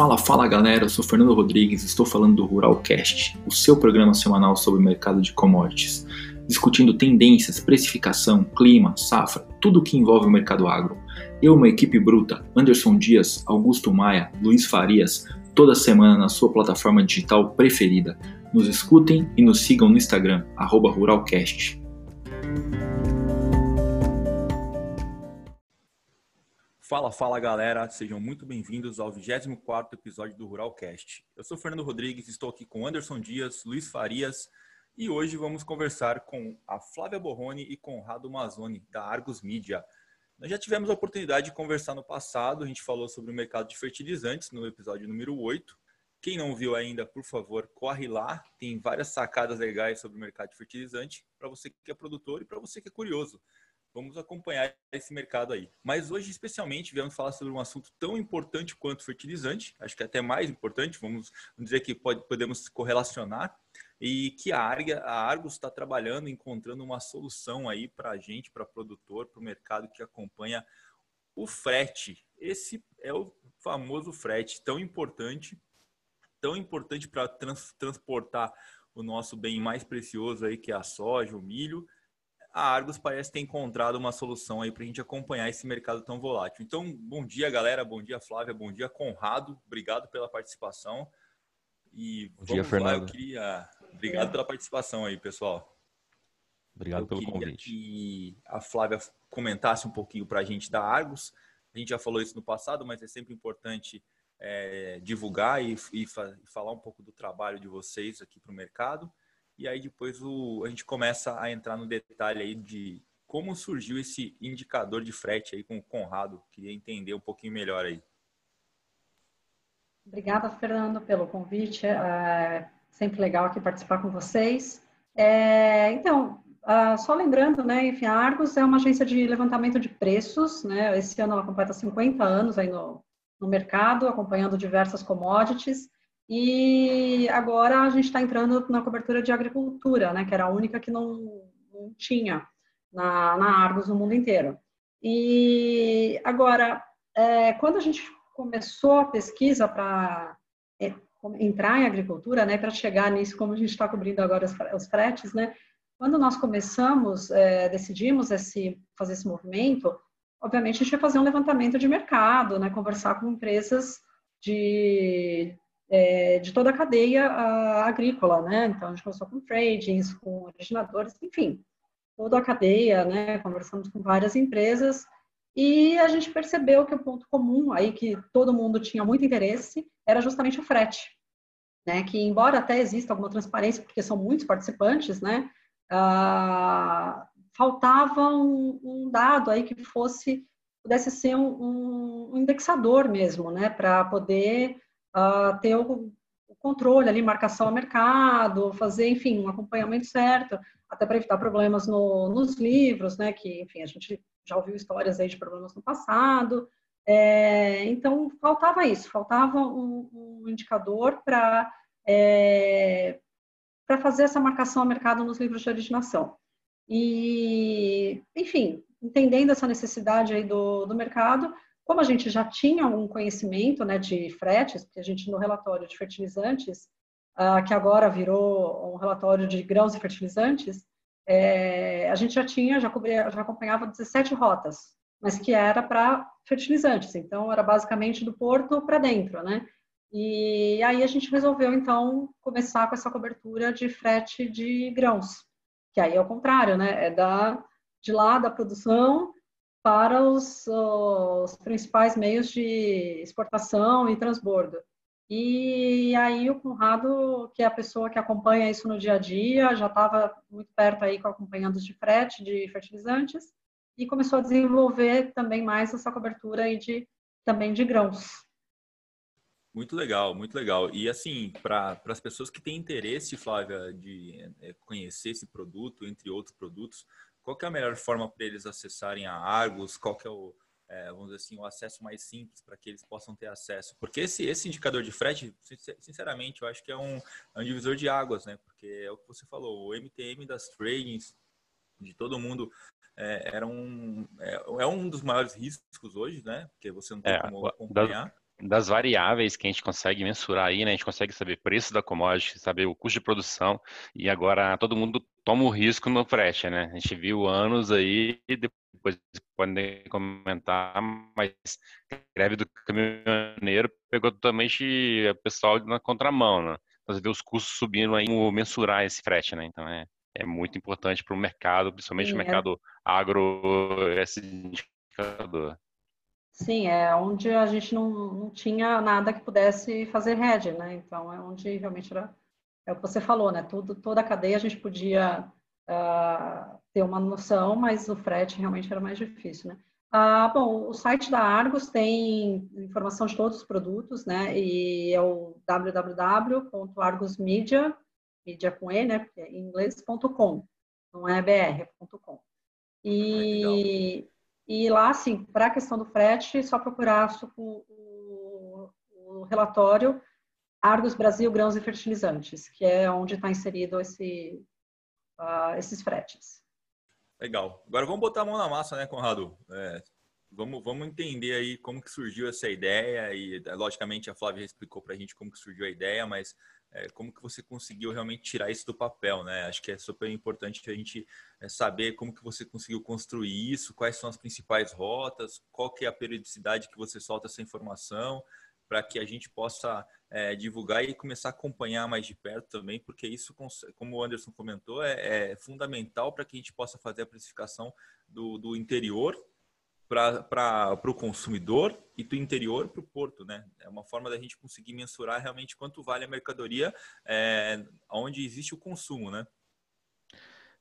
Fala, fala galera, eu sou Fernando Rodrigues, estou falando do Ruralcast, o seu programa semanal sobre o mercado de commodities, discutindo tendências, precificação, clima, safra, tudo o que envolve o mercado agro. Eu, uma equipe bruta, Anderson Dias, Augusto Maia, Luiz Farias, toda semana na sua plataforma digital preferida. Nos escutem e nos sigam no Instagram, Ruralcast. Fala, fala galera, sejam muito bem-vindos ao 24 episódio do Ruralcast. Eu sou Fernando Rodrigues, estou aqui com Anderson Dias, Luiz Farias e hoje vamos conversar com a Flávia Borroni e Conrado Mazzoni, da Argos Media. Nós já tivemos a oportunidade de conversar no passado, a gente falou sobre o mercado de fertilizantes no episódio número 8. Quem não viu ainda, por favor, corre lá, tem várias sacadas legais sobre o mercado de fertilizante para você que é produtor e para você que é curioso. Vamos acompanhar esse mercado aí. Mas hoje, especialmente, viemos falar sobre um assunto tão importante quanto fertilizante, acho que é até mais importante, vamos, dizer que pode, podemos correlacionar, e que a, Arga, a Argos está trabalhando, encontrando uma solução aí para a gente, para produtor, para o mercado que acompanha o frete. Esse é o famoso frete, tão importante, tão importante para trans, transportar o nosso bem mais precioso aí, que é a soja, o milho, a Argos parece ter encontrado uma solução aí para a gente acompanhar esse mercado tão volátil. Então, bom dia, galera. Bom dia, Flávia. Bom dia, Conrado. Obrigado pela participação. E bom dia, Fernando. Lá, queria... Obrigado pela participação aí, pessoal. Obrigado eu pelo convite. que a Flávia comentasse um pouquinho para a gente da Argos. A gente já falou isso no passado, mas é sempre importante é, divulgar e, e, e falar um pouco do trabalho de vocês aqui para o mercado. E aí depois o, a gente começa a entrar no detalhe aí de como surgiu esse indicador de frete aí com o Conrado. Queria entender um pouquinho melhor aí. Obrigada, Fernando, pelo convite. É sempre legal aqui participar com vocês. É, então, uh, só lembrando, né, enfim, a Argos é uma agência de levantamento de preços, né, esse ano ela completa 50 anos aí no, no mercado, acompanhando diversas commodities, e agora a gente está entrando na cobertura de agricultura, né, que era a única que não, não tinha na, na Argos no mundo inteiro. E agora, é, quando a gente começou a pesquisa para é, entrar em agricultura, né, para chegar nisso, como a gente está cobrindo agora os, os fretes, né, quando nós começamos, é, decidimos esse, fazer esse movimento, obviamente a gente ia fazer um levantamento de mercado, né, conversar com empresas de, é, de toda a cadeia a, agrícola, né? Então, a gente começou com tradings, com originadores, enfim, toda a cadeia, né? Conversamos com várias empresas e a gente percebeu que o ponto comum aí que todo mundo tinha muito interesse era justamente o frete, né? Que embora até exista alguma transparência, porque são muitos participantes, né? Ah, faltava um, um, dado aí que fosse pudesse ser um, um indexador mesmo, né? Para poder uh, ter o, o, controle ali, marcação ao mercado, fazer, enfim, um acompanhamento certo, até para evitar problemas no, nos livros, né, que, enfim, a gente já ouviu histórias aí de problemas no passado. É, então, faltava isso, faltava um, um indicador para é, para fazer essa marcação ao mercado nos livros de originação. E, enfim, entendendo essa necessidade aí do, do mercado, como a gente já tinha um conhecimento né, de fretes, porque a gente no relatório de fertilizantes, uh, que agora virou um relatório de grãos e fertilizantes, é, a gente já tinha, já, cobria, já acompanhava 17 rotas, mas que era para fertilizantes, então era basicamente do porto para dentro, né? E aí a gente resolveu então começar com essa cobertura de frete de grãos, que aí é o contrário, né? É da de lá da produção para os, os principais meios de exportação e transbordo. E aí o Conrado, que é a pessoa que acompanha isso no dia a dia, já estava muito perto aí acompanhando os de frete, de fertilizantes, e começou a desenvolver também mais essa cobertura aí de, também de grãos. Muito legal, muito legal. E assim, para as pessoas que têm interesse, Flávia, de é, conhecer esse produto, entre outros produtos, qual é a melhor forma para eles acessarem a Argos? Qual que é o, é, vamos dizer assim, o acesso mais simples para que eles possam ter acesso? Porque esse, esse indicador de frete, sinceramente, eu acho que é um, é um divisor de águas, né? Porque é o que você falou, o MTM das tradings de todo mundo é, era um, é, é, um dos maiores riscos hoje, né? Porque você não tem é, como acompanhar. Das, variáveis que a gente consegue mensurar aí, né? A gente consegue saber preço da commodity, saber o custo de produção e agora todo mundo toma o risco no frete, né? A gente viu anos aí e depois podem comentar, mas a greve do caminhoneiro pegou totalmente o pessoal na contramão, né? Então você vê os custos subindo aí, mensurar esse frete, né? Então é, é muito importante para o mercado, principalmente o é. mercado agro, esse indicador. Sim, é onde a gente não, não tinha nada que pudesse fazer hedge, né? Então, é onde realmente era, é o que você falou, né? Tudo, toda a cadeia a gente podia uh, ter uma noção, mas o frete realmente era mais difícil, né? Ah, bom, o site da Argos tem informação de todos os produtos, né? E é o www.argosmedia, mídia com E, né? Porque é em inglês.com, não é br.com. E, e lá, assim, para a questão do frete, só procurar o, o, o, relatório Argos Brasil Grãos e Fertilizantes, que é onde está inserido esse, uh, esses fretes. Legal. Agora vamos botar a mão na massa, né, Conrado? É, vamos, vamos entender aí como que surgiu essa ideia e, logicamente, a Flávia explicou para a gente como que surgiu a ideia, mas é, como que você conseguiu realmente tirar isso do papel, né? Acho que é super importante a gente é, saber como que você conseguiu construir isso, quais são as principais rotas, qual que é a periodicidade que você solta essa informação, para que a gente possa é, divulgar e começar a acompanhar mais de perto também, porque isso, como o Anderson comentou, é, é fundamental para que a gente possa fazer a precificação do, do interior para o consumidor e do interior para o porto, né? É uma forma da gente conseguir mensurar realmente quanto vale a mercadoria é, onde existe o consumo, né?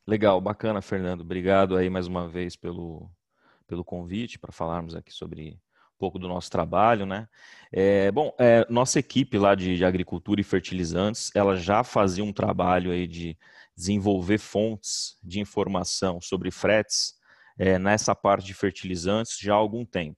Legal, bacana, Fernando. Obrigado aí mais uma vez pelo, pelo convite para falarmos aqui sobre um pouco do nosso trabalho, né? É, bom, é, nossa equipe lá de, de, agricultura e fertilizantes, ela já fazia um trabalho aí de desenvolver fontes de informação sobre fretes é, nessa parte de fertilizantes já há algum tempo.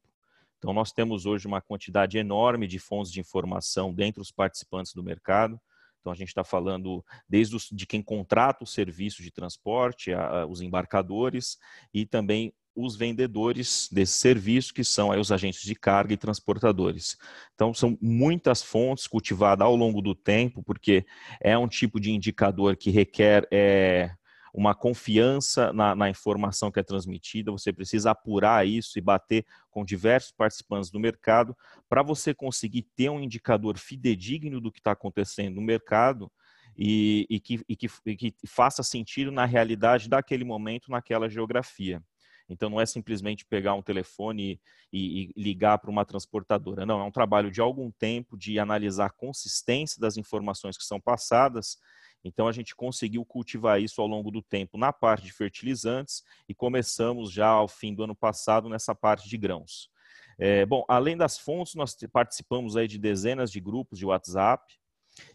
Então, nós temos hoje uma quantidade enorme de fontes de informação dentre os participantes do mercado. Então, a gente está falando desde os, de quem contrata o serviço de transporte, a, a, os embarcadores e também os vendedores desse serviço, que são os agentes de carga e transportadores. Então, são muitas fontes cultivadas ao longo do tempo, porque é um tipo de indicador que requer é, uma confiança na, na, informação que é transmitida, você precisa apurar isso e bater com diversos participantes do mercado para você conseguir ter um indicador fidedigno do que está acontecendo no mercado e, e, que, e, que, e que faça sentido na realidade daquele momento, naquela geografia. Então, não é simplesmente pegar um telefone e, e ligar para uma transportadora. Não, é um trabalho de algum tempo de analisar a consistência das informações que são passadas então a gente conseguiu cultivar isso ao longo do tempo na parte de fertilizantes e começamos já ao fim do ano passado nessa parte de grãos. É, bom, além das fontes, nós participamos aí de dezenas de grupos de WhatsApp,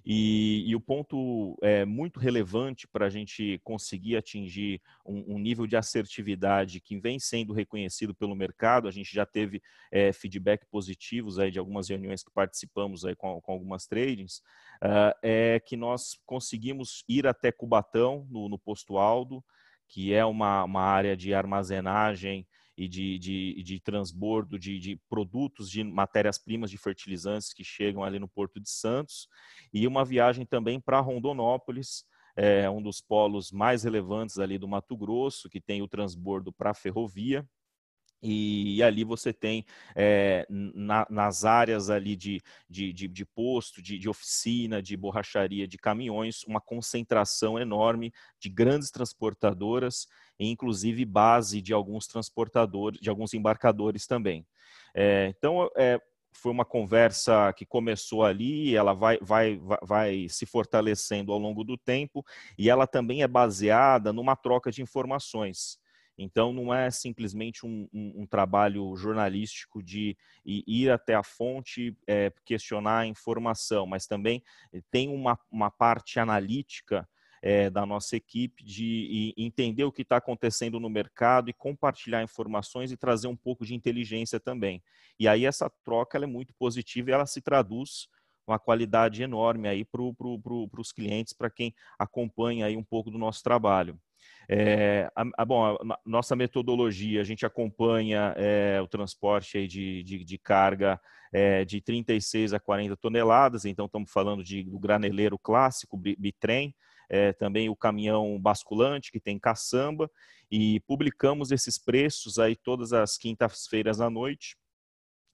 e, e, o ponto é muito relevante para a gente conseguir atingir um, um, nível de assertividade que vem sendo reconhecido pelo mercado. A gente já teve é, feedback positivos aí de algumas reuniões que participamos aí com, com algumas tradings, uh, é que nós conseguimos ir até Cubatão, no, no posto Aldo, que é uma, uma área de armazenagem e de, de, de transbordo de, de produtos, de matérias-primas, de fertilizantes que chegam ali no Porto de Santos, e uma viagem também para Rondonópolis, é um dos polos mais relevantes ali do Mato Grosso, que tem o transbordo para a ferrovia, e, ali você tem é, na, nas áreas ali de, de, de, de posto, de, de, oficina, de borracharia, de caminhões, uma concentração enorme de grandes transportadoras e inclusive base de alguns transportadores, de alguns embarcadores também. É, então, é, foi uma conversa que começou ali, ela vai, vai, vai se fortalecendo ao longo do tempo e ela também é baseada numa troca de informações. Então, não é simplesmente um, um, um trabalho jornalístico de ir até a fonte, é, questionar a informação, mas também tem uma, uma parte analítica é, da nossa equipe de entender o que está acontecendo no mercado e compartilhar informações e trazer um pouco de inteligência também. E aí essa troca é muito positiva e ela se traduz uma qualidade enorme aí para pro, pro, os clientes, para quem acompanha aí um pouco do nosso trabalho. É, a, a, bom, a, nossa metodologia, a gente acompanha é, o transporte aí de, de, de carga é, de 36 a 40 toneladas, então estamos falando de, do graneleiro clássico, bitrem, é, também o caminhão basculante, que tem caçamba, e publicamos esses preços aí todas as quintas-feiras à noite.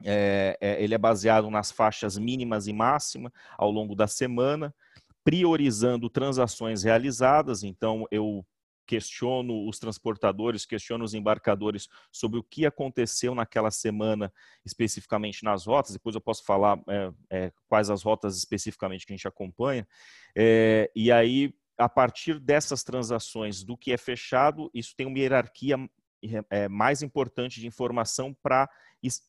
É, é, ele é baseado nas faixas mínimas e máximas ao longo da semana, priorizando transações realizadas. Então, eu questiono os transportadores, questiono os embarcadores sobre o que aconteceu naquela semana, especificamente nas rotas. Depois eu posso falar é, é, quais as rotas especificamente que a gente acompanha. É, e aí, a partir dessas transações, do que é fechado, isso tem uma hierarquia é, mais importante de informação para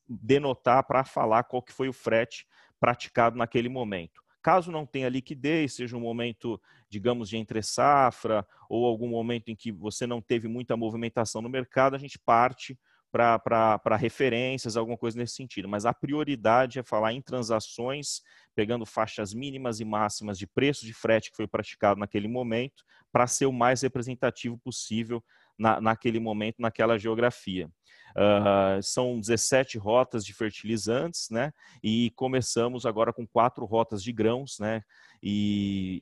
denotar, para falar qual que foi o frete praticado naquele momento. Caso não tenha liquidez, seja um momento, digamos, de entre safra ou algum momento em que você não teve muita movimentação no mercado, a gente parte para referências, alguma coisa nesse sentido. Mas a prioridade é falar em transações, pegando faixas mínimas e máximas de preço de frete que foi praticado naquele momento, para ser o mais representativo possível na, naquele momento, naquela geografia. Uh, são 17 rotas de fertilizantes, né? E começamos agora com quatro rotas de grãos, né? E,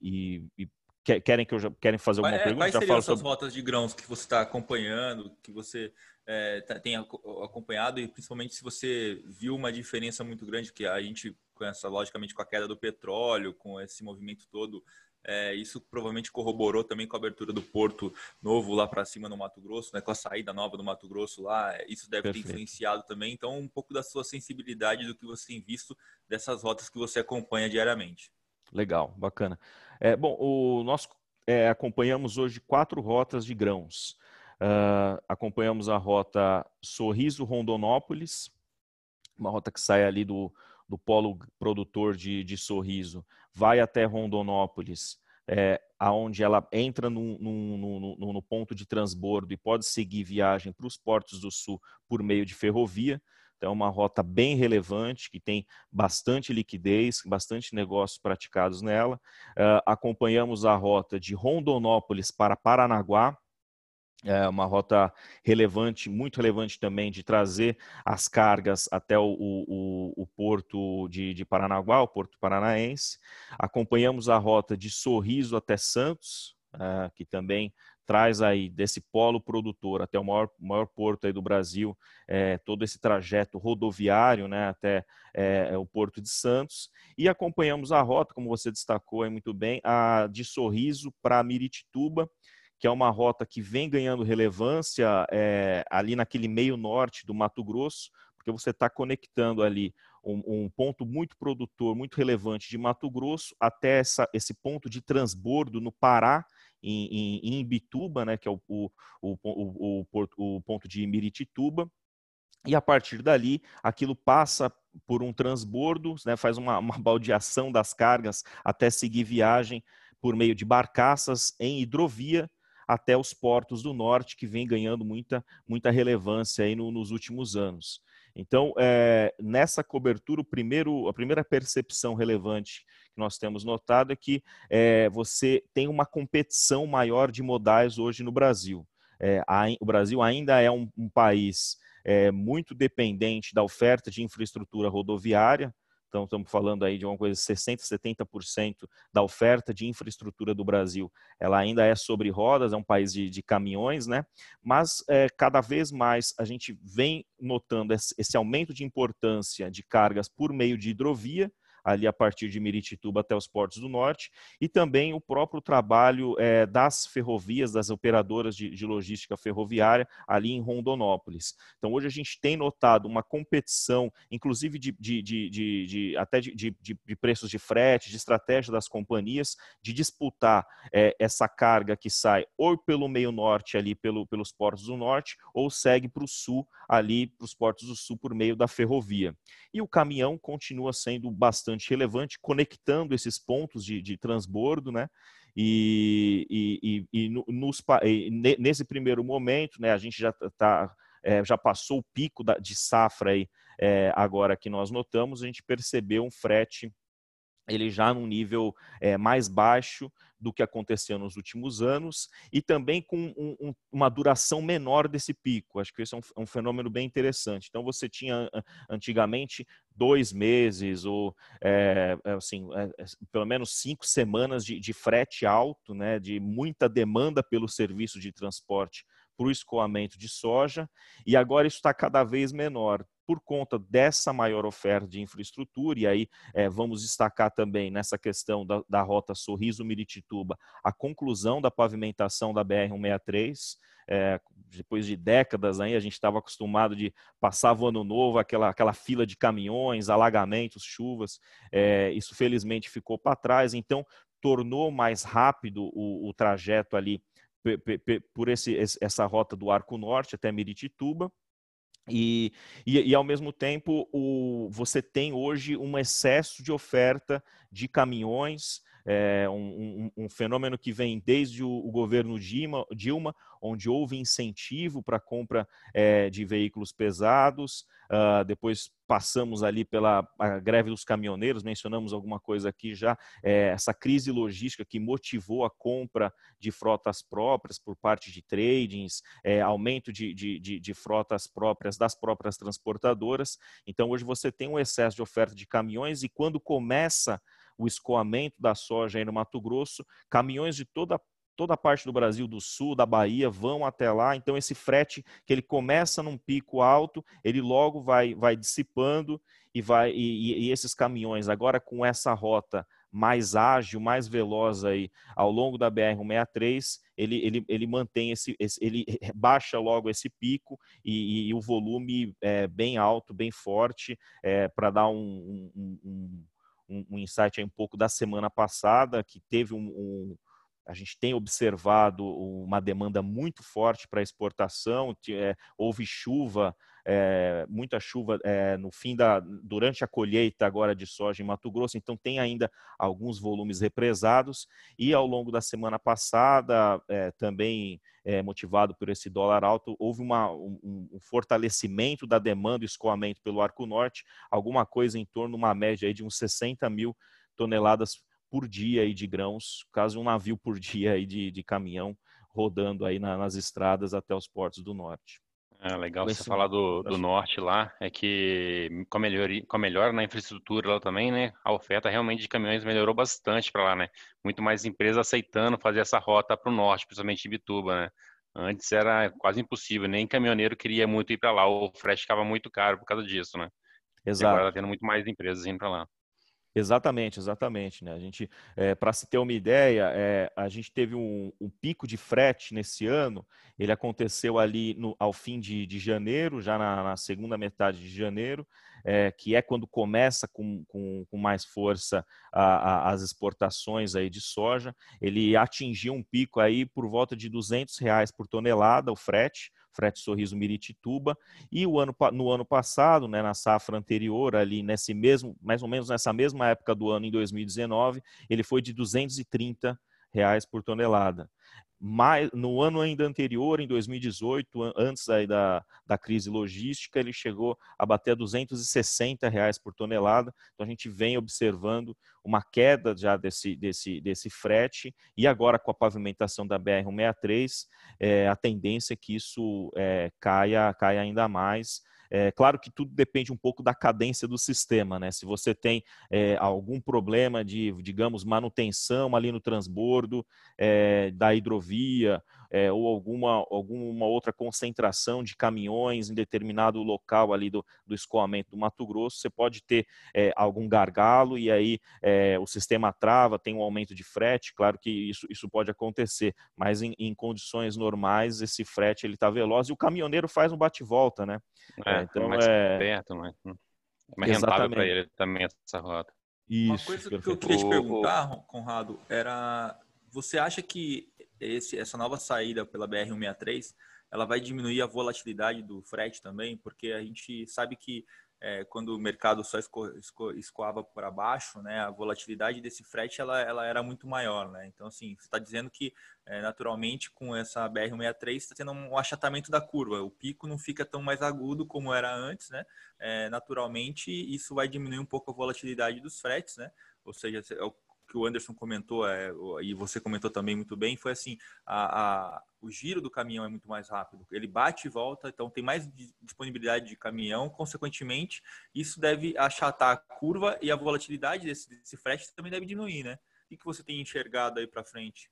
e, e querem que eu já querem fazer alguma é, pergunta? Quais já seriam essas sobre... rotas de grãos que você está acompanhando, que você é, tem acompanhado e principalmente se você viu uma diferença muito grande que a gente conhece logicamente com a queda do petróleo, com esse movimento todo é, isso provavelmente corroborou também com a abertura do porto novo lá para cima no Mato Grosso, né, com a saída nova do Mato Grosso lá. Isso deve Perfeito. ter influenciado também. Então, um pouco da sua sensibilidade do que você tem visto dessas rotas que você acompanha diariamente. Legal, bacana. É, bom, o nós é, acompanhamos hoje quatro rotas de grãos. Uh, acompanhamos a rota Sorriso Rondonópolis, uma rota que sai ali do, do polo produtor de, de Sorriso vai até Rondonópolis, é, aonde ela entra no, no, no, no, ponto de transbordo e pode seguir viagem para os portos do sul por meio de ferrovia. Então, é uma rota bem relevante, que tem bastante liquidez, bastante negócios praticados nela. Uh, acompanhamos a rota de Rondonópolis para Paranaguá, é uma rota relevante, muito relevante também, de trazer as cargas até o, o, o porto de, de, Paranaguá, o porto paranaense. Acompanhamos a rota de Sorriso até Santos, é, que também traz aí desse polo produtor até o maior, maior porto aí do Brasil, é, todo esse trajeto rodoviário né, até é, o Porto de Santos. E acompanhamos a rota, como você destacou aí muito bem, a de Sorriso para Miritituba, que é uma rota que vem ganhando relevância é, ali naquele meio norte do Mato Grosso, porque você está conectando ali um, um, ponto muito produtor, muito relevante de Mato Grosso até essa, esse ponto de transbordo no Pará, em, em, em Ibituba, né, que é o, o, o, o, o ponto de Miritituba, e a partir dali, aquilo passa por um transbordo, né, faz uma, uma baldeação das cargas até seguir viagem por meio de barcaças em hidrovia, até os portos do norte, que vem ganhando muita, muita relevância aí no, nos últimos anos. Então, é, nessa cobertura, primeiro, a primeira percepção relevante que nós temos notado é que é, você tem uma competição maior de modais hoje no Brasil. É, a, o Brasil ainda é um, um país muito dependente da oferta de infraestrutura rodoviária, então, estamos falando aí de uma coisa, 60%, 70% da oferta de infraestrutura do Brasil, ela ainda é sobre rodas, é um país de, de caminhões, né? Mas é, cada vez mais a gente vem notando esse, esse aumento de importância de cargas por meio de hidrovia, ali a partir de Miritituba até os portos do norte, e também o próprio trabalho é, das ferrovias, das operadoras de, de, logística ferroviária ali em Rondonópolis. Então, hoje a gente tem notado uma competição, inclusive de, de, de até de, preços de frete, de estratégia das companhias, de disputar é, essa carga que sai ou pelo meio norte, ali pelo, pelos portos do norte, ou segue para o sul, ali para os portos do sul, por meio da ferrovia. E o caminhão continua sendo bastante relevante, conectando esses pontos de, de transbordo, né? E, e, e, e nos, nesse primeiro momento, né, a gente já tá, é, já passou o pico da, de safra aí, é, agora que nós notamos, a gente percebeu um frete ele já num nível é, mais baixo do que aconteceu nos últimos anos e também com um, um, uma duração menor desse pico. Acho que isso é um, um, fenômeno bem interessante. Então você tinha antigamente dois meses ou é, assim é, pelo menos cinco semanas de, de frete alto, né, de muita demanda pelo serviço de transporte para o escoamento de soja, e agora isso está cada vez menor. Por conta dessa maior oferta de infraestrutura, e aí é, vamos destacar também nessa questão da, da rota Sorriso-Miritituba, a conclusão da pavimentação da BR-163, é, depois de décadas aí, a gente estava acostumado de passar o ano novo, aquela, aquela fila de caminhões, alagamentos, chuvas, é, isso felizmente ficou para trás, então tornou mais rápido o, o trajeto ali por esse, essa rota do Arco Norte até Miritituba, e, e, e, ao mesmo tempo, o, você tem hoje um excesso de oferta de caminhões, é, um, um, um, fenômeno que vem desde o, o, governo Dilma, Dilma, onde houve incentivo para a compra é, de veículos pesados. Uh, depois passamos ali pela greve dos caminhoneiros, mencionamos alguma coisa aqui já, é, essa crise logística que motivou a compra de frotas próprias por parte de tradings, é, aumento de, de, de, de frotas próprias das próprias transportadoras. Então, hoje você tem um excesso de oferta de caminhões e quando começa o escoamento da soja aí no Mato Grosso, caminhões de toda toda a parte do Brasil, do sul, da Bahia, vão até lá. Então, esse frete que ele começa num pico alto, ele logo vai, vai dissipando e vai e, e esses caminhões agora com essa rota mais ágil, mais veloz aí ao longo da BR-163, ele, ele, ele mantém esse, esse, ele baixa logo esse pico e, e o volume é bem alto, bem forte, é, para dar um, um, um um, um insight um pouco da semana passada, que teve um, um a gente tem observado uma demanda muito forte para exportação, é, houve chuva é, muita chuva é, no fim da durante a colheita agora de soja em Mato Grosso, então tem ainda alguns volumes represados e ao longo da semana passada é, também motivado por esse dólar alto houve uma, um, um, fortalecimento da demanda e escoamento pelo Arco Norte, alguma coisa em torno de uma média aí de uns 60 mil toneladas por dia aí de grãos, caso um navio por dia aí de, de caminhão rodando aí na, nas estradas até os portos do norte. É legal você falar do, do norte lá, é que com a, melhora, com a melhora na infraestrutura lá também, né, a oferta realmente de caminhões melhorou bastante para lá, né, muito mais empresas aceitando fazer essa rota para o norte, principalmente em Bituba, né, antes era quase impossível, nem caminhoneiro queria muito ir para lá, o frete ficava muito caro por causa disso, né. Exato. E agora está tendo muito mais empresas indo para lá. Exatamente, exatamente. Né? A gente, é, para se ter uma ideia, é, a gente teve um, um, pico de frete nesse ano. Ele aconteceu ali no, ao fim de, de janeiro, já na, na, segunda metade de janeiro, é, que é quando começa com, com, com mais força a, a, as exportações aí de soja. Ele atingiu um pico aí por volta de 200 reais por tonelada o frete frete Sorriso Miritituba, e o ano, no ano passado, né, na safra anterior, ali nesse mesmo, mais ou menos nessa mesma época do ano, em 2019, ele foi de 230 reais por tonelada mais, no ano ainda anterior, em 2018, antes da, da crise logística, ele chegou a bater 260 reais por tonelada. Então a gente vem observando uma queda já desse, desse, desse frete e agora com a pavimentação da BR-163, é, a tendência é que isso é, caia, caia ainda mais. É, claro que tudo depende um pouco da cadência do sistema, né? Se você tem é, algum problema de, digamos, manutenção ali no transbordo é, da hidrovia, é, ou alguma, alguma outra concentração de caminhões em determinado local ali do, do escoamento do Mato Grosso, você pode ter é, algum gargalo e aí é, o sistema trava, tem um aumento de frete, claro que isso, isso pode acontecer, mas em, em condições normais esse frete ele está veloz e o caminhoneiro faz um bate-volta, né? É, é então mais é perto, né? É mais rentável para ele também essa rota. Isso, Uma coisa perfeito. que eu queria te perguntar, Conrado, era você acha que esse, essa nova saída pela BR-163 ela vai diminuir a volatilidade do frete também, porque a gente sabe que é, quando o mercado só esco, esco, escoava para baixo, né, a volatilidade desse frete ela, ela era muito maior, né? Então assim, você está dizendo que é, naturalmente com essa BR-163 está tendo um achatamento da curva, o pico não fica tão mais agudo como era antes, né? É, naturalmente isso vai diminuir um pouco a volatilidade dos fretes, né? Ou seja, é que o Anderson comentou é, e você comentou também muito bem foi assim a, a, o giro do caminhão é muito mais rápido. Ele bate e volta então tem mais disponibilidade de caminhão consequentemente isso deve achatar a curva e a volatilidade desse, desse frete também deve diminuir né? O que você tem enxergado aí para frente?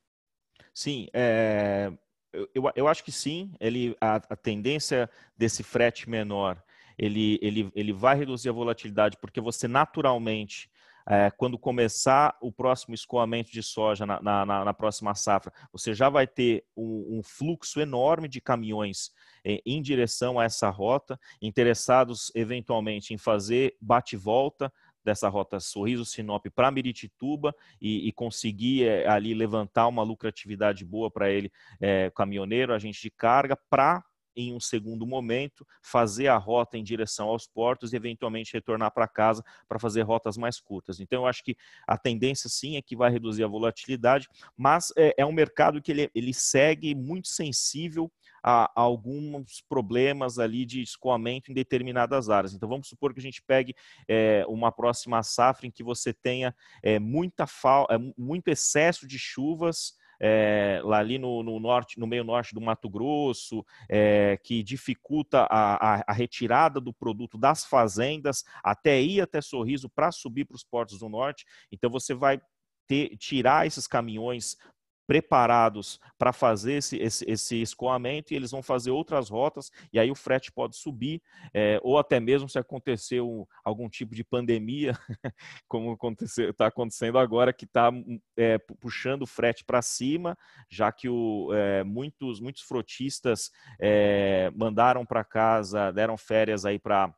Sim é, eu, eu acho que sim ele a, a tendência desse frete menor ele, ele, ele vai reduzir a volatilidade porque você naturalmente é, quando começar o próximo escoamento de soja na, na, na próxima safra, você já vai ter um, um fluxo enorme de caminhões é, em direção a essa rota, interessados eventualmente em fazer bate-volta dessa rota Sorriso-Sinop para Miritituba e, e conseguir é, ali levantar uma lucratividade boa para ele, é, caminhoneiro, agente de carga, para em um segundo momento, fazer a rota em direção aos portos e eventualmente retornar para casa para fazer rotas mais curtas. Então, eu acho que a tendência sim é que vai reduzir a volatilidade, mas é, é um mercado que ele, ele segue muito sensível a, a, alguns problemas ali de escoamento em determinadas áreas. Então, vamos supor que a gente pegue é, uma próxima safra em que você tenha é, muita é, muito excesso de chuvas é, lá ali no, no, norte, no meio norte do Mato Grosso, é, que dificulta a, a, a, retirada do produto das fazendas até ir até Sorriso para subir para os portos do norte. Então você vai ter, tirar esses caminhões preparados para fazer esse, esse, esse, escoamento e eles vão fazer outras rotas e aí o frete pode subir, é, ou até mesmo se acontecer um, algum tipo de pandemia, como está acontecendo agora, que está é, puxando o frete para cima, já que o, é, muitos, muitos frotistas mandaram para casa, deram férias aí para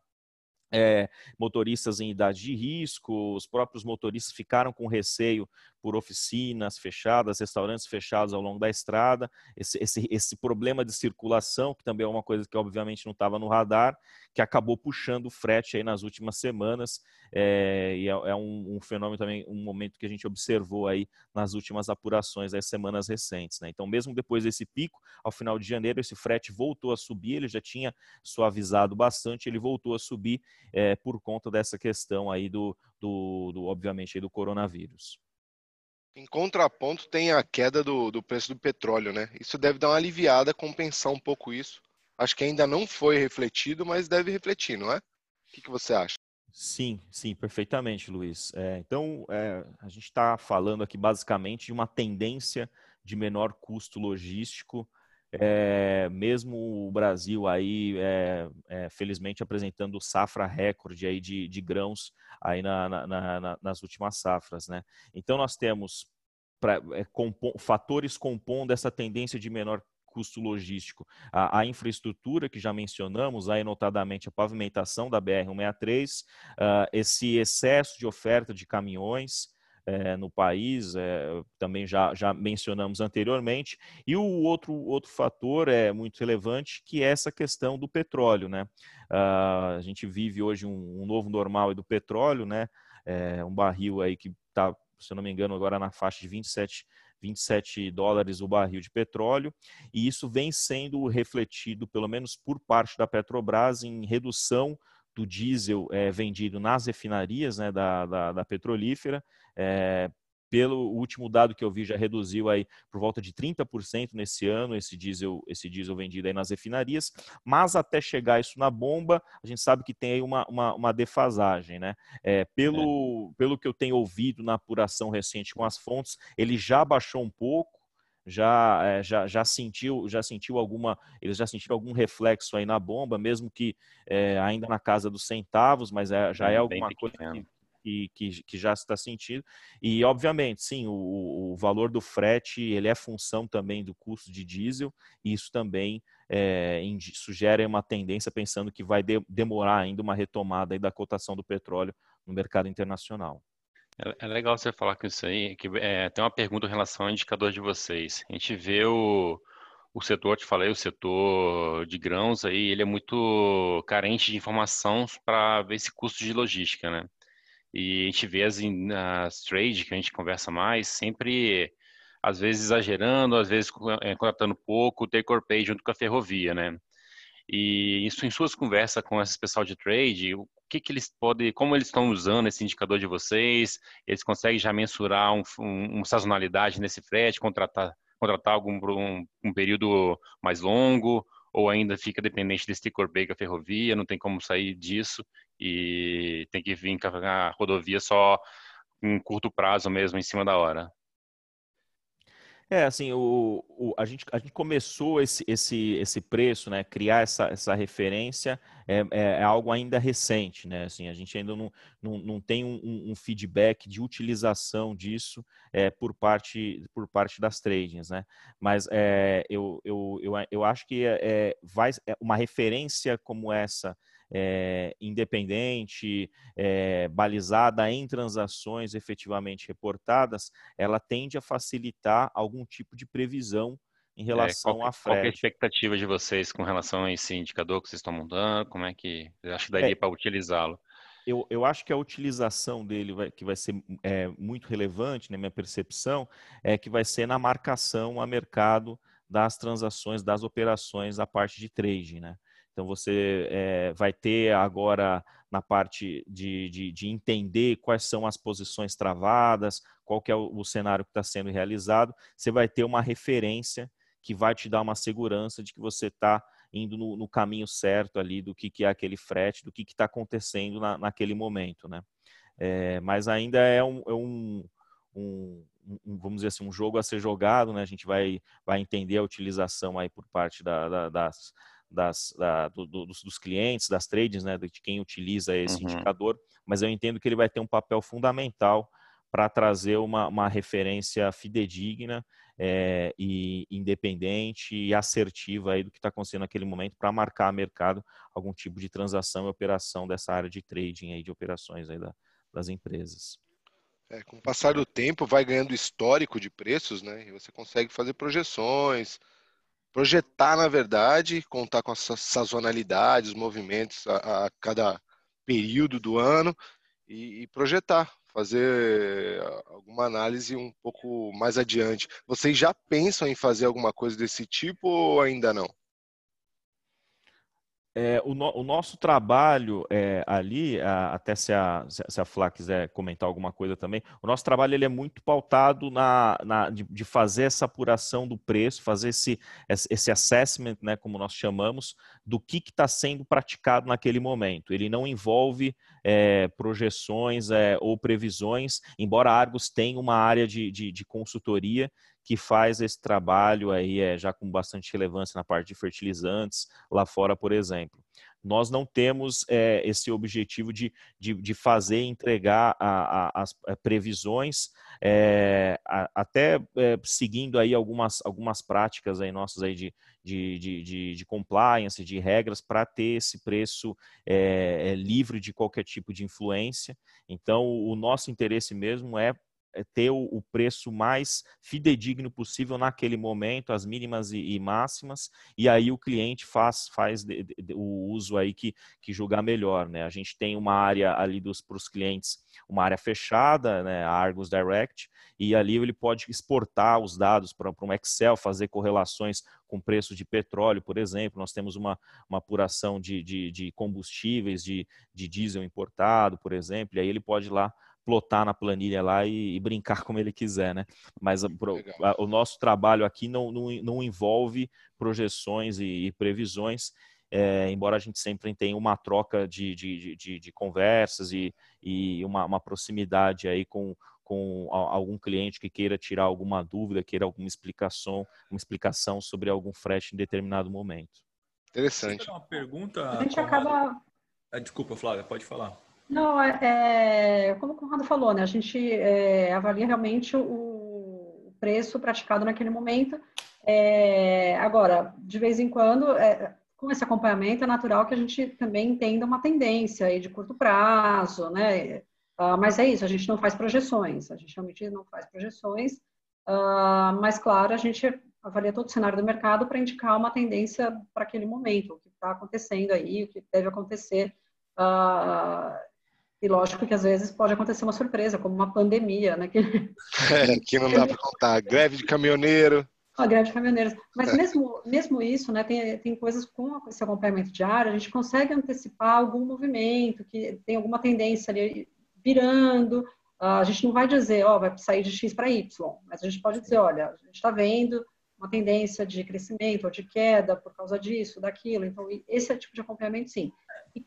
é, motoristas em idade de risco, os próprios motoristas ficaram com receio por oficinas fechadas, restaurantes fechados ao longo da estrada, esse, esse, esse problema de circulação, que também é uma coisa que obviamente não estava no radar, que acabou puxando o frete aí nas últimas semanas, é, e é, é um, um, fenômeno também, um momento que a gente observou aí nas últimas apurações das semanas recentes. Né? Então, mesmo depois desse pico, ao final de janeiro, esse frete voltou a subir, ele já tinha suavizado bastante, ele voltou a subir é, por conta dessa questão aí do, do, do obviamente, aí do coronavírus. Em contraponto, tem a queda do, do preço do petróleo, né? Isso deve dar uma aliviada, compensar um pouco isso. Acho que ainda não foi refletido, mas deve refletir, não é? O que, que você acha? Sim, sim, perfeitamente, Luiz. É, então, é, a gente está falando aqui basicamente de uma tendência de menor custo logístico, é, mesmo o Brasil aí, é, é, felizmente, apresentando safra recorde aí de, de grãos aí na, na, na, nas últimas safras, né? Então, nós temos pra, fatores compondo essa tendência de menor custo logístico. A, a, infraestrutura que já mencionamos, aí notadamente a pavimentação da BR-163, uh, esse excesso de oferta de caminhões, é, no país, é, também já, já mencionamos anteriormente. E o outro, outro fator é muito relevante, que é essa questão do petróleo. Né? Uh, a gente vive hoje um, um novo normal do petróleo, né? É, um barril aí que está, se eu não me engano, agora na faixa de 27 27 dólares o barril de petróleo, e isso vem sendo refletido, pelo menos por parte da Petrobras, em redução do diesel é, vendido nas refinarias né, da, da, da petrolífera. É, pelo último dado que eu vi, já reduziu aí por volta de 30% nesse ano esse diesel, esse diesel vendido aí nas refinarias, mas até chegar isso na bomba, a gente sabe que tem aí uma, uma, uma defasagem, né? É, pelo, é. pelo que eu tenho ouvido na apuração recente com as fontes, ele já baixou um pouco, já, é, já, já sentiu já sentiu alguma eles já sentiram algum reflexo aí na bomba mesmo que é, ainda na casa dos centavos mas é, já é alguma coisa que, que, que, já está sentindo e obviamente sim o, o valor do frete ele é função também do custo de diesel e isso também é, sugere uma tendência pensando que vai de, demorar ainda uma retomada da cotação do petróleo no mercado internacional é, é legal você falar com isso aí, que é, tem uma pergunta em relação ao indicador de vocês. A gente vê o, o setor, te falei, o setor de grãos aí, ele é muito carente de informação para ver esse custo de logística, né? E a gente vê as, as trade que a gente conversa mais, sempre, às vezes exagerando, às vezes contratando pouco, take or pay junto com a ferrovia, né? E isso em suas conversas com esse pessoal de trade, o que, que eles podem, como eles estão usando esse indicador de vocês? Eles conseguem já mensurar um, um, uma sazonalidade nesse frete, contratar, contratar algum um, um período mais longo? Ou ainda fica dependente desse pay com a ferrovia, não tem como sair disso e tem que vir com a rodovia só em curto prazo mesmo, em cima da hora? É, assim, o, o, a, gente, a gente começou esse, esse, esse preço, né? Criar essa, essa referência é, é, é algo ainda recente, né? Assim, a gente ainda não, não, não tem um, um feedback de utilização disso é, por, parte, por parte das tradings, né? Mas é, eu, eu, eu, eu acho que é, vai, é uma referência como essa é, independente, é, balizada em transações efetivamente reportadas, ela tende a facilitar algum tipo de previsão em relação é, qual, à frete. Qual é a expectativa de vocês com relação a esse indicador que vocês estão montando? Como é que acho que daria é, para utilizá-lo? Eu, eu acho que a utilização dele vai, que vai ser é, muito relevante, na minha percepção, é que vai ser na marcação a mercado das transações, das operações, a parte de trading, né? Então você é, vai ter agora na parte de, de, de, entender quais são as posições travadas, qual que é o, o cenário que está sendo realizado, você vai ter uma referência que vai te dar uma segurança de que você está indo no, no, caminho certo ali do que, que é aquele frete, do que está acontecendo na, naquele momento, né? É, mas ainda é um, é um, um, vamos dizer assim, um jogo a ser jogado, né? A gente vai, vai entender a utilização aí por parte da, da, das, das, da, do, dos, dos, clientes, das trades, né, de quem utiliza esse uhum. indicador, mas eu entendo que ele vai ter um papel fundamental para trazer uma, uma, referência fidedigna é, e independente e assertiva aí do que está acontecendo naquele momento para marcar a mercado algum tipo de transação e operação dessa área de trading aí de operações aí da, das empresas. É, com o passar do tempo vai ganhando histórico de preços, né? E você consegue fazer projeções, projetar, na verdade, contar com as sazonalidades, os movimentos a, a cada período do ano e, e, projetar, fazer alguma análise um pouco mais adiante. Vocês já pensam em fazer alguma coisa desse tipo ou ainda não? É, o, no, o, nosso trabalho é, ali, a, até se a, se a Flá quiser comentar alguma coisa também, o nosso trabalho ele é muito pautado na, na de, de, fazer essa apuração do preço, fazer esse, esse assessment, né, como nós chamamos, do que está sendo praticado naquele momento. Ele não envolve é, projeções é, ou previsões, embora a Argos tenha uma área de, de, de consultoria que faz esse trabalho aí é, já com bastante relevância na parte de fertilizantes lá fora, por exemplo. Nós não temos é, esse objetivo de, de, de fazer entregar a, a, as eh, previsões, é, a, até é, seguindo aí algumas, algumas práticas aí nossas aí de, de, de, de compliance, de regras, para ter esse preço livre de qualquer tipo de influência. Então, o nosso interesse mesmo é ter o, preço mais fidedigno possível naquele momento, as mínimas e, máximas, e aí o cliente faz, faz o uso aí que, que julgar melhor. Né? A gente tem uma área ali para os clientes, uma área fechada, né, a Argus Direct, e ali ele pode exportar os dados para um Excel, fazer correlações com preço de petróleo, por exemplo. Nós temos uma, uma apuração de, de, de combustíveis, de, de diesel importado, por exemplo, e aí ele pode ir lá plotar na planilha lá e, e brincar como ele quiser, né? Mas a, a, o nosso trabalho aqui não, não, não envolve projeções e, e previsões, é, embora a gente sempre tenha uma troca de, de, de, de conversas e, e uma, uma, proximidade aí com, com algum cliente que queira tirar alguma dúvida, queira alguma explicação, uma explicação sobre algum frete em determinado momento. Interessante. Uma pergunta. A gente acaba. Ah, desculpa, Flávia, pode falar. Não, é, é, como o Conrado falou, né? A gente é, avalia realmente o, preço praticado naquele momento. É, agora, de vez em quando, é, com esse acompanhamento, é natural que a gente também entenda uma tendência aí de curto prazo, né? Ah, mas é isso, a gente não faz projeções, a gente realmente não faz projeções, ah, mas claro, a gente avalia todo o cenário do mercado para indicar uma tendência para aquele momento, o que está acontecendo aí, o que deve acontecer. Uh, e lógico que às vezes pode acontecer uma surpresa, como uma pandemia, né? Que, é, que não dá para contar. Greve de caminhoneiro. A greve de caminhoneiros. Mas mesmo, mesmo isso, né, tem, tem coisas com esse acompanhamento diário, a gente consegue antecipar algum movimento, que tem alguma tendência ali virando. A gente não vai dizer, ó, oh, vai sair de X para Y, mas a gente pode dizer, olha, a gente está vendo uma tendência de crescimento ou de queda por causa disso, daquilo. Então, esse é tipo de acompanhamento, sim.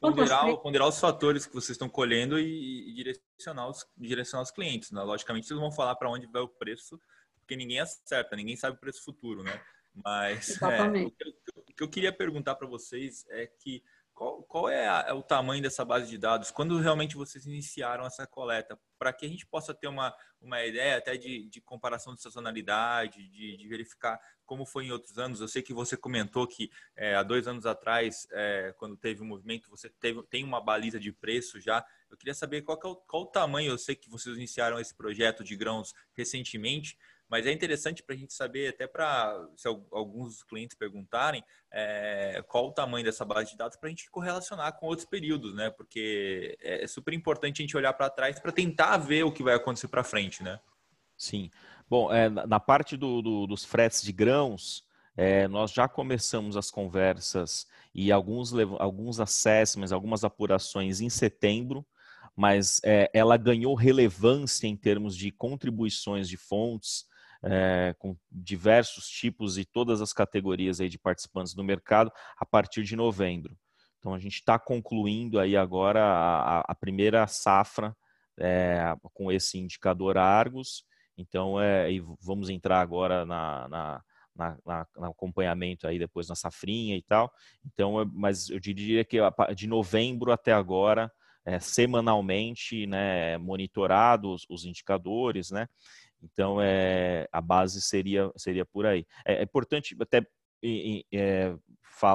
Ponderar, as... ponderar, os fatores que vocês estão colhendo e, e direcionar, os, direcionar os clientes. Né? Logicamente, vocês vão falar para onde vai o preço, porque ninguém acerta, ninguém sabe o preço futuro, né? Mas é, o, que eu, o, que eu, queria perguntar para vocês é que qual, qual é, a, é, o tamanho dessa base de dados? Quando realmente vocês iniciaram essa coleta? Para que a gente possa ter uma, uma ideia até de, de comparação de sazonalidade, de, de, verificar como foi em outros anos. Eu sei que você comentou que é, há dois anos atrás, é, quando teve o um movimento, você teve, tem uma baliza de preço já. Eu queria saber qual, é o, qual o tamanho. Eu sei que vocês iniciaram esse projeto de grãos recentemente, mas é interessante para a gente saber, até para se alguns clientes perguntarem, é, qual o tamanho dessa base de dados para a gente correlacionar com outros períodos, né? Porque é, é super importante a gente olhar para trás para tentar ver o que vai acontecer para frente, né? Sim. Bom, é, na parte do, do, dos fretes de grãos, é, nós já começamos as conversas e alguns, alguns assessments, algumas apurações em setembro, mas é, ela ganhou relevância em termos de contribuições de fontes é, com diversos tipos e todas as categorias aí de participantes do mercado a partir de novembro. Então a gente está concluindo aí agora a, a primeira safra é, com esse indicador Argos. Então é, vamos entrar agora na, na na, na, no acompanhamento aí depois na safrinha e tal. Então, mas eu diria que de novembro até agora, é, semanalmente, né, monitorados os indicadores, né, então, é, a base seria, seria por aí. É, é importante até é,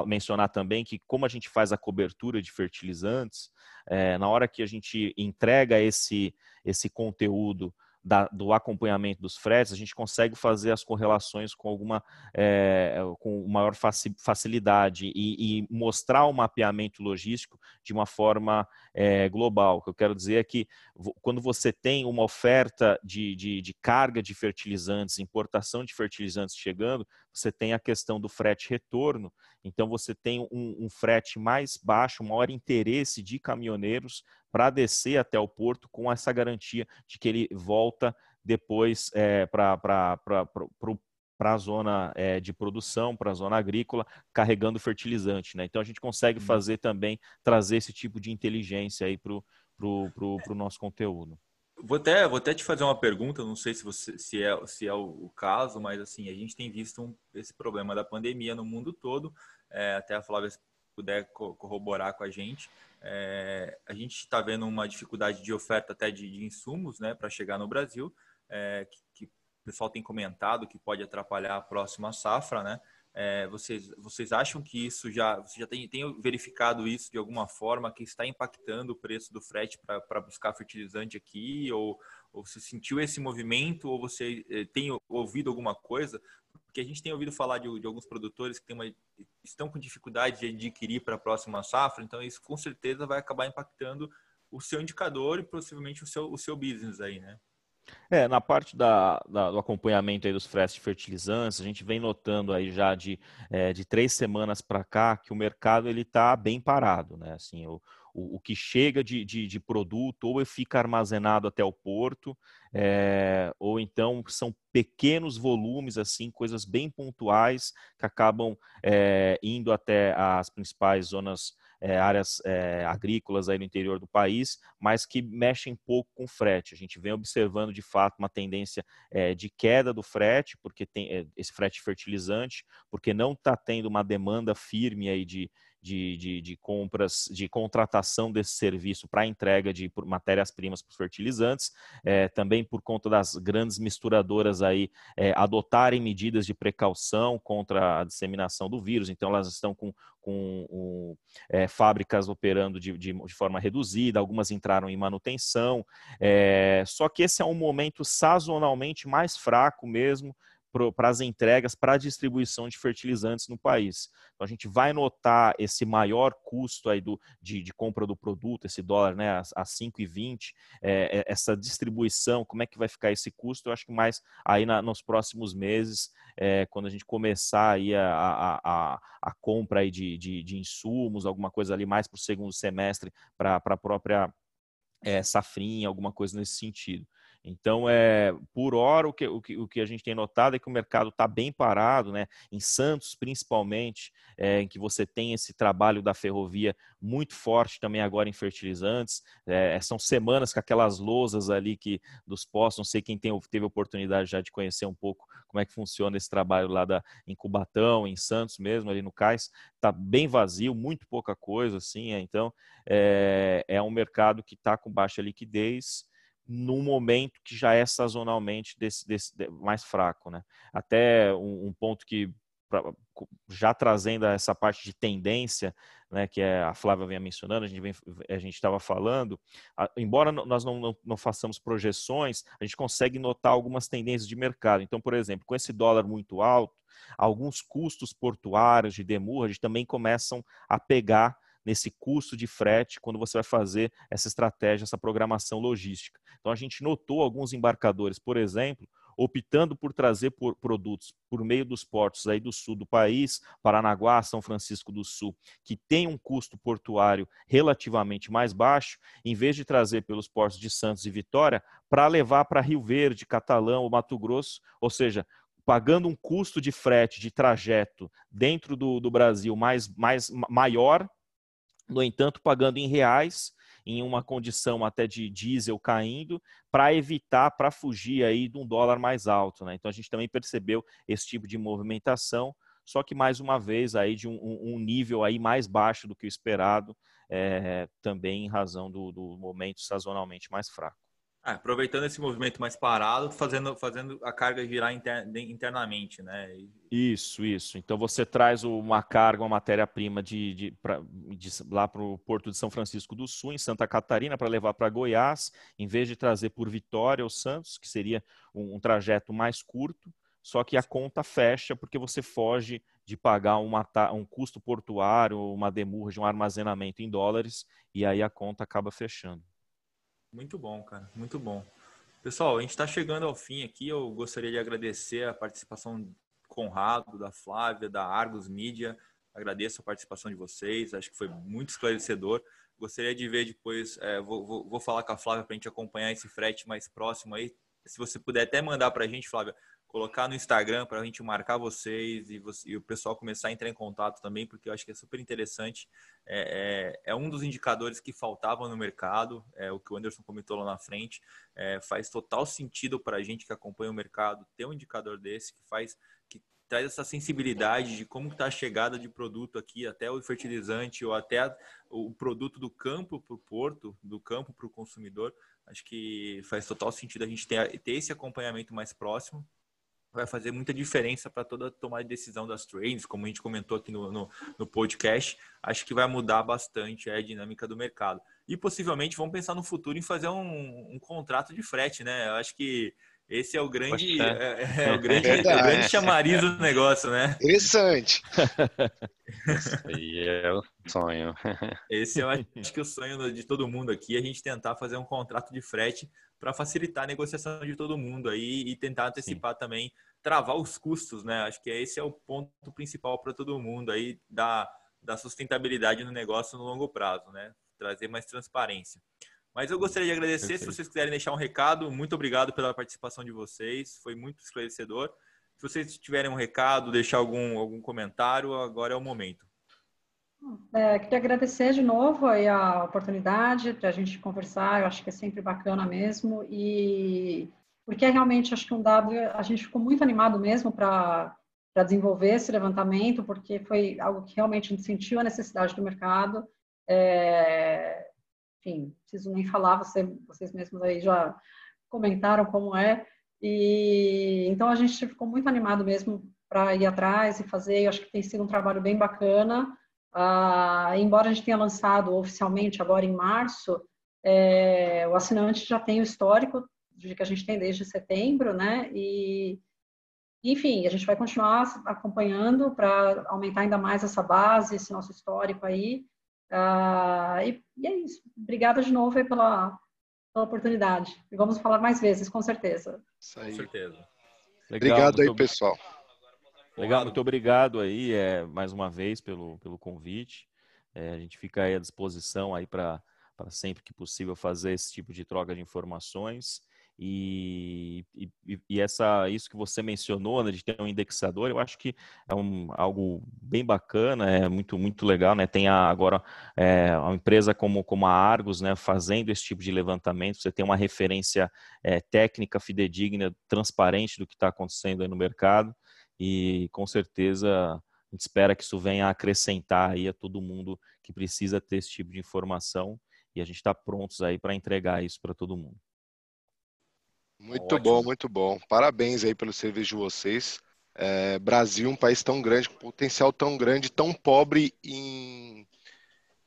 mencionar também que, como a gente faz a cobertura de fertilizantes, é, na hora que a gente entrega esse, esse conteúdo da, do acompanhamento dos fretes, a gente consegue fazer as correlações com alguma é, com maior facilidade e, e, mostrar o mapeamento logístico de uma forma é, global. O que eu quero dizer é que quando você tem uma oferta de, de, de carga de fertilizantes, importação de fertilizantes chegando, você tem a questão do frete retorno, então você tem um, um frete mais baixo, maior interesse de caminhoneiros para descer até o porto com essa garantia de que ele volta depois é, para para a zona é, de produção, para a zona agrícola, carregando fertilizante. Né? Então a gente consegue uhum. fazer também, trazer esse tipo de inteligência aí para o nosso conteúdo. Vou até, vou até te fazer uma pergunta, não sei se, você, se, é, se é o, o caso, mas assim, a gente tem visto um, esse problema da pandemia no mundo todo, é, até a Flávia puder corroborar com a gente. É, a gente está vendo uma dificuldade de oferta até de, de insumos né, para chegar no Brasil, é, que, que, o pessoal tem comentado que pode atrapalhar a próxima safra, né? É, vocês, vocês acham que isso já, você já tem, tem verificado isso de alguma forma, que está impactando o preço do frete para buscar fertilizante aqui? Ou, ou você sentiu esse movimento? Ou você eh, tem ouvido alguma coisa? Porque a gente tem ouvido falar de, de alguns produtores que uma, estão com dificuldade de adquirir para a próxima safra, então isso com certeza vai acabar impactando o seu indicador e possivelmente o seu, o seu business aí, né? É, na parte da, da, do acompanhamento aí dos fretes de fertilizantes, a gente vem notando aí já de, é, de três semanas para cá que o mercado ele está bem parado, né? Assim, o, o, o que chega de, de, de, produto ou fica armazenado até o porto, é, ou então são pequenos volumes, assim, coisas bem pontuais que acabam é, indo até as principais zonas é, áreas é, agrícolas aí no interior do país, mas que mexem pouco com frete. A gente vem observando de fato uma tendência é, de queda do frete, porque tem esse frete fertilizante, porque não está tendo uma demanda firme aí de, de, de, de, compras, de contratação desse serviço para entrega de matérias-primas para os fertilizantes, é, também por conta das grandes misturadoras aí é, adotarem medidas de precaução contra a disseminação do vírus, então elas estão com, com um, é, fábricas operando de, de, de, forma reduzida, algumas entraram em manutenção, só que esse é um momento sazonalmente mais fraco mesmo, para as entregas, para a distribuição de fertilizantes no país. Então a gente vai notar esse maior custo aí do, de, de compra do produto, esse dólar né, a, a 5,20, é, é, essa distribuição, como é que vai ficar esse custo? Eu acho que mais aí na, nos próximos meses, é, quando a gente começar aí a, a, a, a compra aí de, de, de, insumos, alguma coisa ali mais para o segundo semestre, para a própria é, safrinha, alguma coisa nesse sentido. Então, é, por hora, o que, o, que, o que a gente tem notado é que o mercado está bem parado, né? em Santos principalmente, é, em que você tem esse trabalho da ferrovia muito forte também agora em fertilizantes. É, são semanas com aquelas lousas ali que dos postos, não sei quem tem, teve oportunidade já de conhecer um pouco como é que funciona esse trabalho lá da, em Cubatão, em Santos mesmo, ali no Cais, está bem vazio, muito pouca coisa, assim, é, então é, é um mercado que está com baixa liquidez, num momento que já é sazonalmente desse, desse, mais fraco. Né? Até um, um ponto que, pra, já trazendo essa parte de tendência, né, que é, a Flávia vinha mencionando, a gente estava falando, a, embora nós não, não, não, façamos projeções, a gente consegue notar algumas tendências de mercado. Então, por exemplo, com esse dólar muito alto, alguns custos portuários de demurrage também começam a pegar nesse custo de frete quando você vai fazer essa estratégia, essa programação logística. Então a gente notou alguns embarcadores, por exemplo, optando por trazer por produtos por meio dos portos aí do sul do país, Paranaguá, São Francisco do Sul, que tem um custo portuário relativamente mais baixo, em vez de trazer pelos portos de Santos e Vitória, para levar para Rio Verde, Catalão ou Mato Grosso, ou seja, pagando um custo de frete, de trajeto dentro do, do Brasil mais, mais maior no entanto, pagando em reais, em uma condição até de diesel caindo, para evitar, para fugir aí de um dólar mais alto. Né? Então a gente também percebeu esse tipo de movimentação, só que mais uma vez aí de um, um nível aí mais baixo do que o esperado, é, também em razão do, do momento sazonalmente mais fraco. Ah, aproveitando esse movimento mais parado, fazendo, fazendo a carga girar inter, internamente, né? Isso, isso. Então você traz uma carga, uma matéria-prima de, de, de, lá para o Porto de São Francisco do Sul, em Santa Catarina, para levar para Goiás, em vez de trazer por Vitória ou Santos, que seria um, um trajeto mais curto, só que a conta fecha porque você foge de pagar uma, um custo portuário, uma demurra de um armazenamento em dólares, e aí a conta acaba fechando. Muito bom, cara, muito bom. Pessoal, a gente está chegando ao fim aqui. Eu gostaria de agradecer a participação do Conrado, da Flávia, da Argos Mídia. Agradeço a participação de vocês, acho que foi muito esclarecedor. Gostaria de ver depois, é, vou, vou, vou, falar com a Flávia para a gente acompanhar esse frete mais próximo aí. Se você puder até mandar para a gente, Flávia, colocar no Instagram para a gente marcar vocês e, você, e, o pessoal começar a entrar em contato também, porque eu acho que é super interessante. É, é, é um dos indicadores que faltavam no mercado, é o que o Anderson comentou lá na frente. É, faz total sentido para a gente que acompanha o mercado ter um indicador desse que faz que traz essa sensibilidade de como está a chegada de produto aqui até o fertilizante ou até o produto do campo para o porto, do campo para o consumidor. Acho que faz total sentido a gente ter, ter esse acompanhamento mais próximo vai fazer muita diferença para toda a tomada de decisão das trades, como a gente comentou aqui no, no, no, podcast. Acho que vai mudar bastante a dinâmica do mercado. E possivelmente vamos pensar no futuro em fazer um, um contrato de frete, né? Eu acho que esse é o grande, é, é, é, o grande, é o grande chamariz do negócio, né? Interessante. Esse é o sonho. Esse eu acho que é o sonho de todo mundo aqui, a gente tentar fazer um contrato de frete para facilitar a negociação de todo mundo aí e tentar antecipar Sim. também, travar os custos, né? Acho que esse é o ponto principal para todo mundo aí da, da sustentabilidade no negócio no longo prazo, né? Trazer mais transparência. Mas eu gostaria de agradecer. Perfeito. Se vocês quiserem deixar um recado, muito obrigado pela participação de vocês. Foi muito esclarecedor. Se vocês tiverem um recado, deixar algum, algum comentário, agora é o momento. É, queria agradecer de novo aí a oportunidade para a gente conversar. Eu acho que é sempre bacana mesmo. E porque realmente acho que um dado, a gente ficou muito animado mesmo para para desenvolver esse levantamento, porque foi algo que realmente a gente sentiu a necessidade do mercado. É, enfim, preciso nem falar, você, vocês mesmos aí já comentaram como é. E então a gente ficou muito animado mesmo para ir atrás e fazer. Eu acho que tem sido um trabalho bem bacana. Ah, embora a gente tenha lançado oficialmente agora em março, é, o assinante já tem o histórico de que a gente tem desde setembro, né? E enfim, a gente vai continuar acompanhando para aumentar ainda mais essa base, esse nosso histórico aí. Uh, e, e, é isso. Obrigada de novo pela, pela oportunidade. E vamos falar mais vezes, com certeza. Isso aí. Com certeza. Legal, obrigado aí, pessoal. Legal, muito obrigado aí, é, mais uma vez, pelo, pelo convite. É, a gente fica aí à disposição aí para sempre que possível fazer esse tipo de troca de informações. E, e, e, essa, isso que você mencionou, né, de ter um indexador, eu acho que é um, algo bem bacana, é muito, muito legal, né? Tem a, agora é, uma empresa como, como a Argos, né, fazendo esse tipo de levantamento, você tem uma referência é, técnica, fidedigna, transparente do que está acontecendo aí no mercado, e com certeza a gente espera que isso venha a acrescentar aí a todo mundo que precisa ter esse tipo de informação, e a gente está prontos aí para entregar isso para todo mundo. Muito Ótimo. bom, muito bom. Parabéns aí pelo serviço de vocês. É, Brasil, um país tão grande, com potencial tão grande, tão pobre em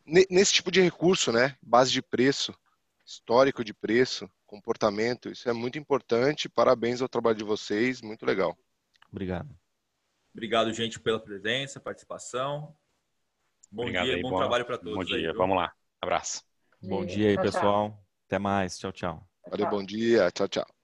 nesse tipo de recurso, né? Base de preço, histórico de preço, comportamento. Isso é muito importante. Parabéns ao trabalho de vocês, muito legal. Obrigado. Obrigado, gente, pela presença, participação. Bom Obrigado dia, aí, bom boa, trabalho para todos. Bom dia, aí, vamos lá. Abraço. Bom dia aí, pessoal. Até mais. Tchau, tchau. Valeu, bom dia. Tchau, tchau.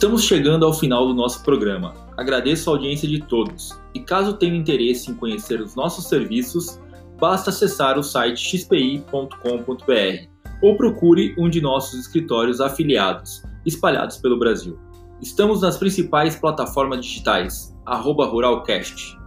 Estamos chegando ao final do nosso programa. Agradeço a audiência de todos. E caso tenha interesse em conhecer os nossos serviços, basta acessar o site xpi.com.br ou procure um de nossos escritórios afiliados, espalhados pelo Brasil. Estamos nas principais plataformas digitais, arroba Ruralcast.